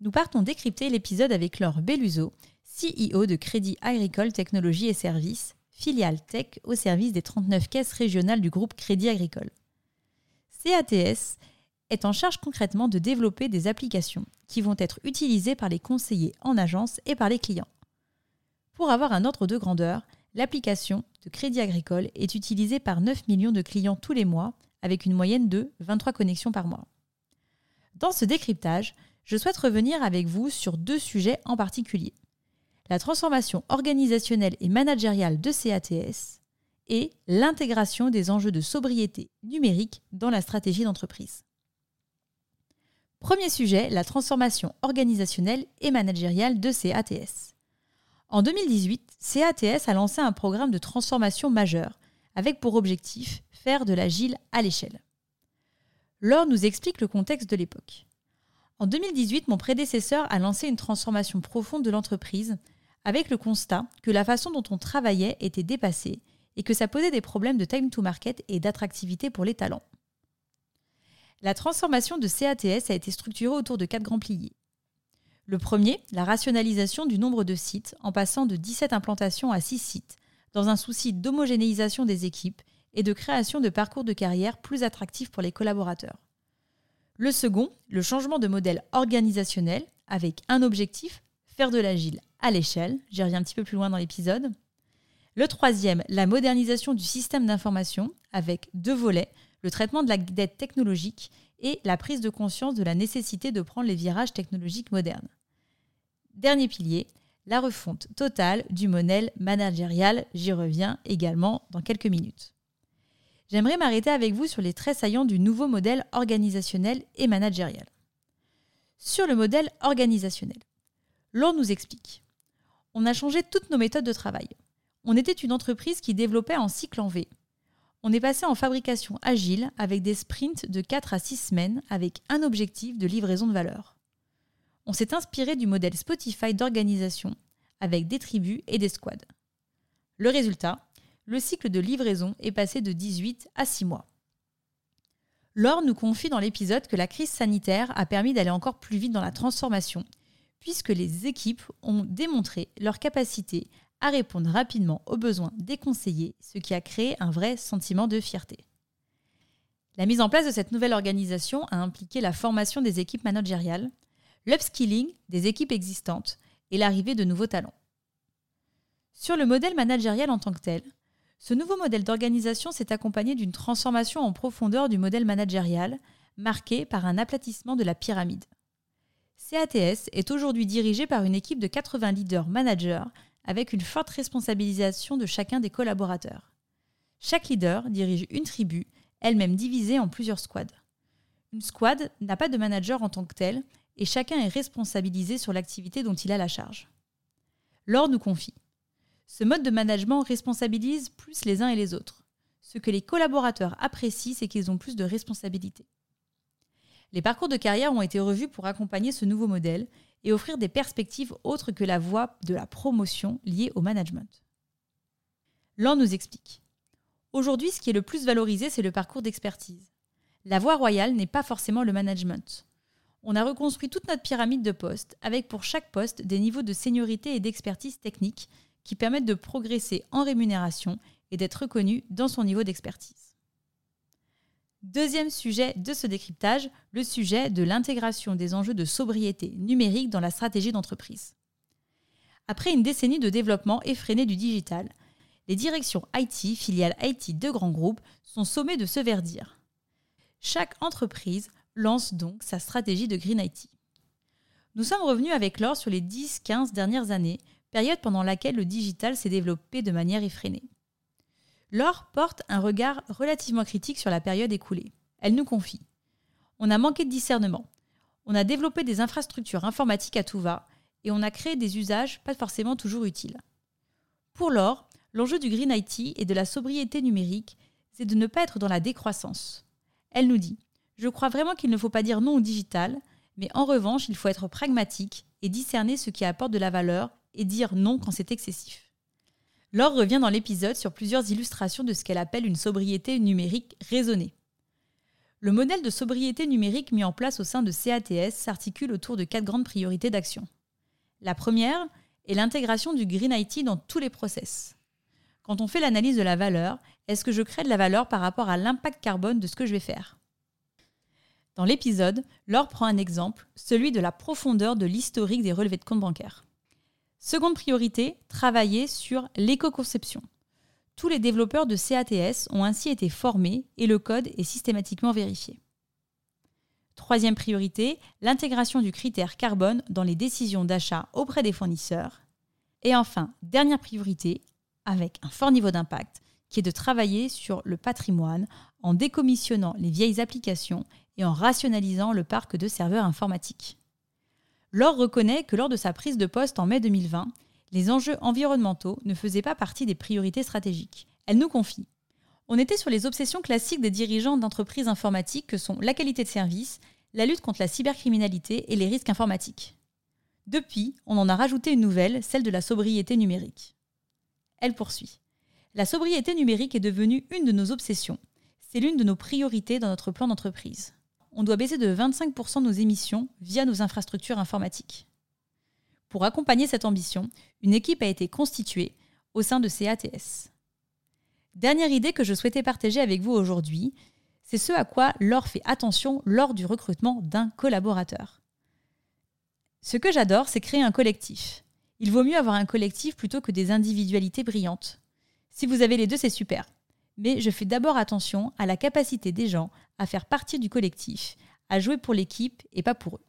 nous partons décrypter l'épisode avec Laure Belluso, CEO de Crédit Agricole Technologies et Services, filiale tech au service des 39 caisses régionales du groupe Crédit Agricole. CATS est en charge concrètement de développer des applications qui vont être utilisées par les conseillers en agence et par les clients. Pour avoir un ordre de grandeur, l'application de Crédit Agricole est utilisée par 9 millions de clients tous les mois, avec une moyenne de 23 connexions par mois. Dans ce décryptage, je souhaite revenir avec vous sur deux sujets en particulier. La transformation organisationnelle et managériale de CATS et l'intégration des enjeux de sobriété numérique dans la stratégie d'entreprise. Premier sujet, la transformation organisationnelle et managériale de CATS. En 2018, CATS a lancé un programme de transformation majeur avec pour objectif faire de l'agile à l'échelle. Laure nous explique le contexte de l'époque. En 2018, mon prédécesseur a lancé une transformation profonde de l'entreprise avec le constat que la façon dont on travaillait était dépassée et que ça posait des problèmes de time to market et d'attractivité pour les talents. La transformation de CATS a été structurée autour de quatre grands piliers. Le premier, la rationalisation du nombre de sites en passant de 17 implantations à 6 sites, dans un souci d'homogénéisation des équipes et de création de parcours de carrière plus attractifs pour les collaborateurs. Le second, le changement de modèle organisationnel avec un objectif, faire de l'agile à l'échelle. J'y reviens un petit peu plus loin dans l'épisode. Le troisième, la modernisation du système d'information avec deux volets, le traitement de la dette technologique et la prise de conscience de la nécessité de prendre les virages technologiques modernes. Dernier pilier, la refonte totale du modèle managérial. J'y reviens également dans quelques minutes j'aimerais m'arrêter avec vous sur les traits saillants du nouveau modèle organisationnel et managérial. Sur le modèle organisationnel, Laure nous explique. On a changé toutes nos méthodes de travail. On était une entreprise qui développait en cycle en V. On est passé en fabrication agile avec des sprints de 4 à 6 semaines avec un objectif de livraison de valeur. On s'est inspiré du modèle Spotify d'organisation avec des tribus et des squads. Le résultat, le cycle de livraison est passé de 18 à 6 mois. Laure nous confie dans l'épisode que la crise sanitaire a permis d'aller encore plus vite dans la transformation, puisque les équipes ont démontré leur capacité à répondre rapidement aux besoins des conseillers, ce qui a créé un vrai sentiment de fierté. La mise en place de cette nouvelle organisation a impliqué la formation des équipes managériales, l'upskilling des équipes existantes et l'arrivée de nouveaux talents. Sur le modèle managérial en tant que tel, ce nouveau modèle d'organisation s'est accompagné d'une transformation en profondeur du modèle managérial, marqué par un aplatissement de la pyramide. CATS est aujourd'hui dirigé par une équipe de 80 leaders managers avec une forte responsabilisation de chacun des collaborateurs. Chaque leader dirige une tribu, elle-même divisée en plusieurs squads. Une squad n'a pas de manager en tant que tel et chacun est responsabilisé sur l'activité dont il a la charge. Laure nous confie. Ce mode de management responsabilise plus les uns et les autres. Ce que les collaborateurs apprécient, c'est qu'ils ont plus de responsabilités. Les parcours de carrière ont été revus pour accompagner ce nouveau modèle et offrir des perspectives autres que la voie de la promotion liée au management. L'an nous explique. Aujourd'hui, ce qui est le plus valorisé, c'est le parcours d'expertise. La voie royale n'est pas forcément le management. On a reconstruit toute notre pyramide de postes, avec pour chaque poste des niveaux de seniorité et d'expertise technique qui permettent de progresser en rémunération et d'être reconnu dans son niveau d'expertise. Deuxième sujet de ce décryptage, le sujet de l'intégration des enjeux de sobriété numérique dans la stratégie d'entreprise. Après une décennie de développement effréné du digital, les directions IT, filiales IT de grands groupes, sont sommées de se verdir. Chaque entreprise lance donc sa stratégie de Green IT. Nous sommes revenus avec l'or sur les 10-15 dernières années période pendant laquelle le digital s'est développé de manière effrénée. Laure porte un regard relativement critique sur la période écoulée. Elle nous confie On a manqué de discernement. On a développé des infrastructures informatiques à tout va et on a créé des usages pas forcément toujours utiles. Pour Laure, l'enjeu du Green IT et de la sobriété numérique, c'est de ne pas être dans la décroissance. Elle nous dit Je crois vraiment qu'il ne faut pas dire non au digital, mais en revanche, il faut être pragmatique et discerner ce qui apporte de la valeur et dire non quand c'est excessif. Laure revient dans l'épisode sur plusieurs illustrations de ce qu'elle appelle une sobriété numérique raisonnée. Le modèle de sobriété numérique mis en place au sein de CATS s'articule autour de quatre grandes priorités d'action. La première est l'intégration du Green IT dans tous les process. Quand on fait l'analyse de la valeur, est-ce que je crée de la valeur par rapport à l'impact carbone de ce que je vais faire? Dans l'épisode, Laure prend un exemple, celui de la profondeur de l'historique des relevés de compte bancaires. Seconde priorité, travailler sur l'éco-conception. Tous les développeurs de CATS ont ainsi été formés et le code est systématiquement vérifié. Troisième priorité, l'intégration du critère carbone dans les décisions d'achat auprès des fournisseurs. Et enfin, dernière priorité, avec un fort niveau d'impact, qui est de travailler sur le patrimoine en décommissionnant les vieilles applications et en rationalisant le parc de serveurs informatiques. Laure reconnaît que lors de sa prise de poste en mai 2020, les enjeux environnementaux ne faisaient pas partie des priorités stratégiques. Elle nous confie On était sur les obsessions classiques des dirigeants d'entreprises informatiques que sont la qualité de service, la lutte contre la cybercriminalité et les risques informatiques. Depuis, on en a rajouté une nouvelle, celle de la sobriété numérique. Elle poursuit. La sobriété numérique est devenue une de nos obsessions. C'est l'une de nos priorités dans notre plan d'entreprise on doit baisser de 25% nos émissions via nos infrastructures informatiques. Pour accompagner cette ambition, une équipe a été constituée au sein de CATS. Dernière idée que je souhaitais partager avec vous aujourd'hui, c'est ce à quoi Laure fait attention lors du recrutement d'un collaborateur. Ce que j'adore, c'est créer un collectif. Il vaut mieux avoir un collectif plutôt que des individualités brillantes. Si vous avez les deux, c'est super mais je fais d'abord attention à la capacité des gens à faire partie du collectif, à jouer pour l'équipe et pas pour eux.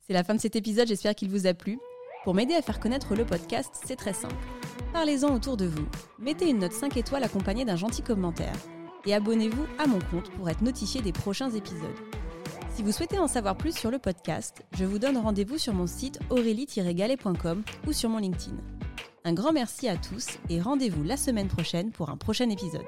C'est la fin de cet épisode, j'espère qu'il vous a plu. Pour m'aider à faire connaître le podcast, c'est très simple. Parlez-en autour de vous, mettez une note 5 étoiles accompagnée d'un gentil commentaire et abonnez-vous à mon compte pour être notifié des prochains épisodes. Si vous souhaitez en savoir plus sur le podcast, je vous donne rendez-vous sur mon site aurélie-galet.com ou sur mon LinkedIn. Un grand merci à tous et rendez-vous la semaine prochaine pour un prochain épisode.